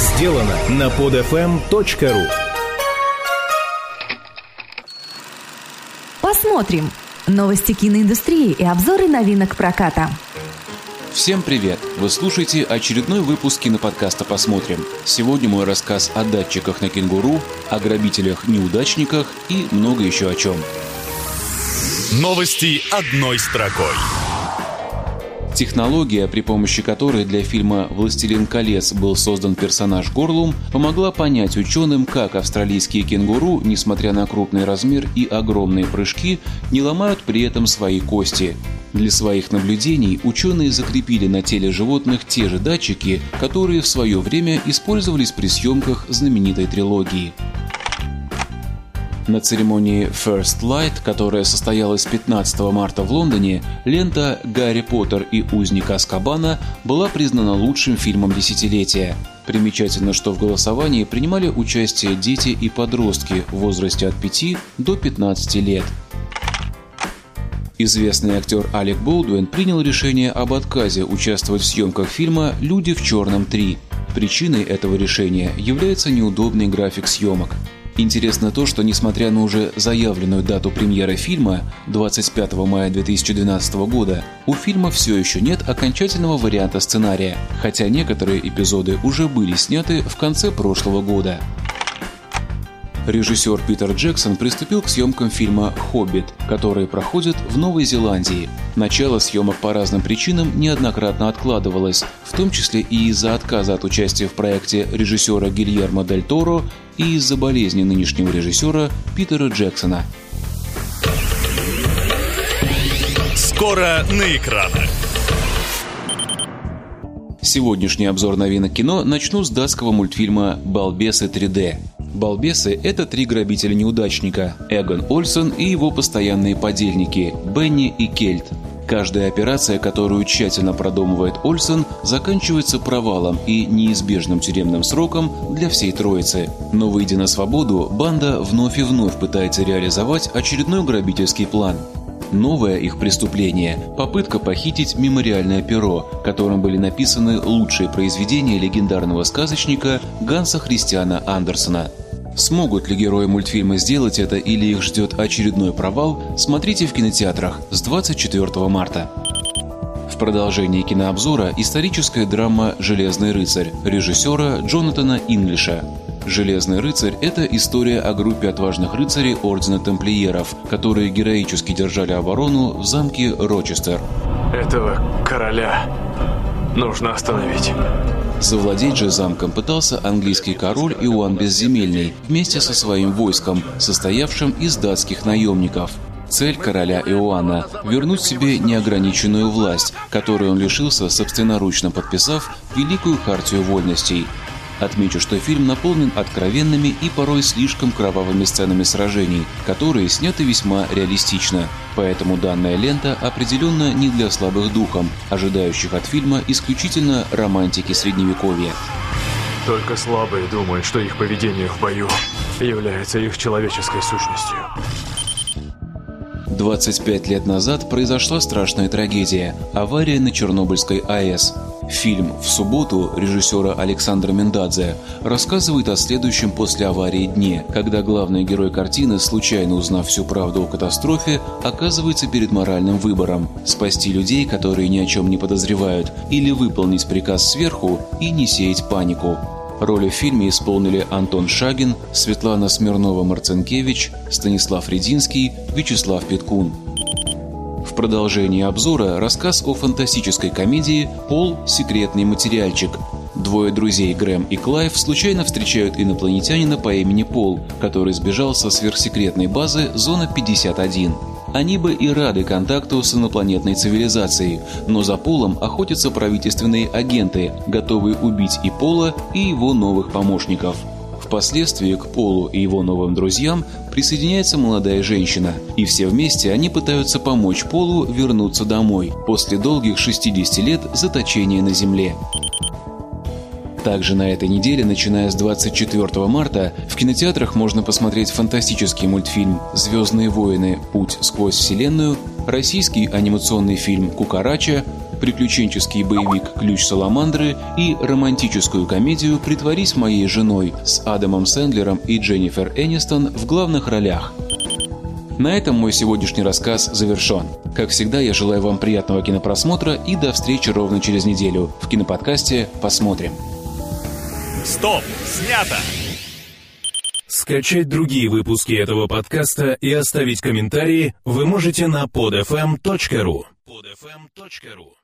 сделано на podfm.ru Посмотрим. Новости киноиндустрии и обзоры новинок проката. Всем привет! Вы слушаете очередной выпуск киноподкаста «Посмотрим». Сегодня мой рассказ о датчиках на кенгуру, о грабителях-неудачниках и много еще о чем. Новости одной строкой. Технология, при помощи которой для фильма «Властелин колец» был создан персонаж Горлум, помогла понять ученым, как австралийские кенгуру, несмотря на крупный размер и огромные прыжки, не ломают при этом свои кости. Для своих наблюдений ученые закрепили на теле животных те же датчики, которые в свое время использовались при съемках знаменитой трилогии. На церемонии First Light, которая состоялась 15 марта в Лондоне, лента «Гарри Поттер и узник Аскабана» была признана лучшим фильмом десятилетия. Примечательно, что в голосовании принимали участие дети и подростки в возрасте от 5 до 15 лет. Известный актер Алек Болдуин принял решение об отказе участвовать в съемках фильма «Люди в черном 3». Причиной этого решения является неудобный график съемок. Интересно то, что несмотря на уже заявленную дату премьеры фильма 25 мая 2012 года, у фильма все еще нет окончательного варианта сценария, хотя некоторые эпизоды уже были сняты в конце прошлого года. Режиссер Питер Джексон приступил к съемкам фильма «Хоббит», который проходит в Новой Зеландии. Начало съемок по разным причинам неоднократно откладывалось, в том числе и из-за отказа от участия в проекте режиссера Гильермо Дель Торо и из-за болезни нынешнего режиссера Питера Джексона. Скоро на экранах. Сегодняшний обзор новинок кино начну с датского мультфильма «Балбесы 3D». Балбесы – это три грабителя-неудачника – Эгон Ольсон и его постоянные подельники – Бенни и Кельт. Каждая операция, которую тщательно продумывает Ольсон, заканчивается провалом и неизбежным тюремным сроком для всей троицы. Но выйдя на свободу, банда вновь и вновь пытается реализовать очередной грабительский план. Новое их преступление – попытка похитить мемориальное перо, которым были написаны лучшие произведения легендарного сказочника Ганса Христиана Андерсона. Смогут ли герои мультфильма сделать это или их ждет очередной провал, смотрите в кинотеатрах с 24 марта. В продолжении кинообзора историческая драма «Железный рыцарь» режиссера Джонатана Инглиша. «Железный рыцарь» — это история о группе отважных рыцарей Ордена Тамплиеров, которые героически держали оборону в замке Рочестер. Этого короля нужно остановить. Завладеть же замком пытался английский король Иоанн Безземельный вместе со своим войском, состоявшим из датских наемников. Цель короля Иоанна – вернуть себе неограниченную власть, которую он лишился, собственноручно подписав Великую Хартию Вольностей – Отмечу, что фильм наполнен откровенными и порой слишком кровавыми сценами сражений, которые сняты весьма реалистично. Поэтому данная лента определенно не для слабых духом, ожидающих от фильма исключительно романтики средневековья. Только слабые думают, что их поведение в бою является их человеческой сущностью. 25 лет назад произошла страшная трагедия – авария на Чернобыльской АЭС. Фильм «В субботу» режиссера Александра Мендадзе рассказывает о следующем после аварии дне, когда главный герой картины, случайно узнав всю правду о катастрофе, оказывается перед моральным выбором – спасти людей, которые ни о чем не подозревают, или выполнить приказ сверху и не сеять панику. Роли в фильме исполнили Антон Шагин, Светлана Смирнова-Марцинкевич, Станислав Рединский, Вячеслав Петкун. В продолжении обзора рассказ о фантастической комедии «Пол. Секретный материальчик». Двое друзей Грэм и Клайв случайно встречают инопланетянина по имени Пол, который сбежал со сверхсекретной базы Зона 51. Они бы и рады контакту с инопланетной цивилизацией, но за Полом охотятся правительственные агенты, готовые убить и Пола, и его новых помощников – Впоследствии к Полу и его новым друзьям присоединяется молодая женщина, и все вместе они пытаются помочь Полу вернуться домой после долгих 60 лет заточения на Земле. Также на этой неделе, начиная с 24 марта, в кинотеатрах можно посмотреть фантастический мультфильм «Звездные войны. Путь сквозь вселенную», российский анимационный фильм «Кукарача», приключенческий боевик «Ключ Саламандры» и романтическую комедию «Притворись моей женой» с Адамом Сэндлером и Дженнифер Энистон в главных ролях. На этом мой сегодняшний рассказ завершен. Как всегда, я желаю вам приятного кинопросмотра и до встречи ровно через неделю в киноподкасте «Посмотрим». Стоп! Снято! Скачать другие выпуски этого подкаста и оставить комментарии вы можете на podfm.ru podfm.ru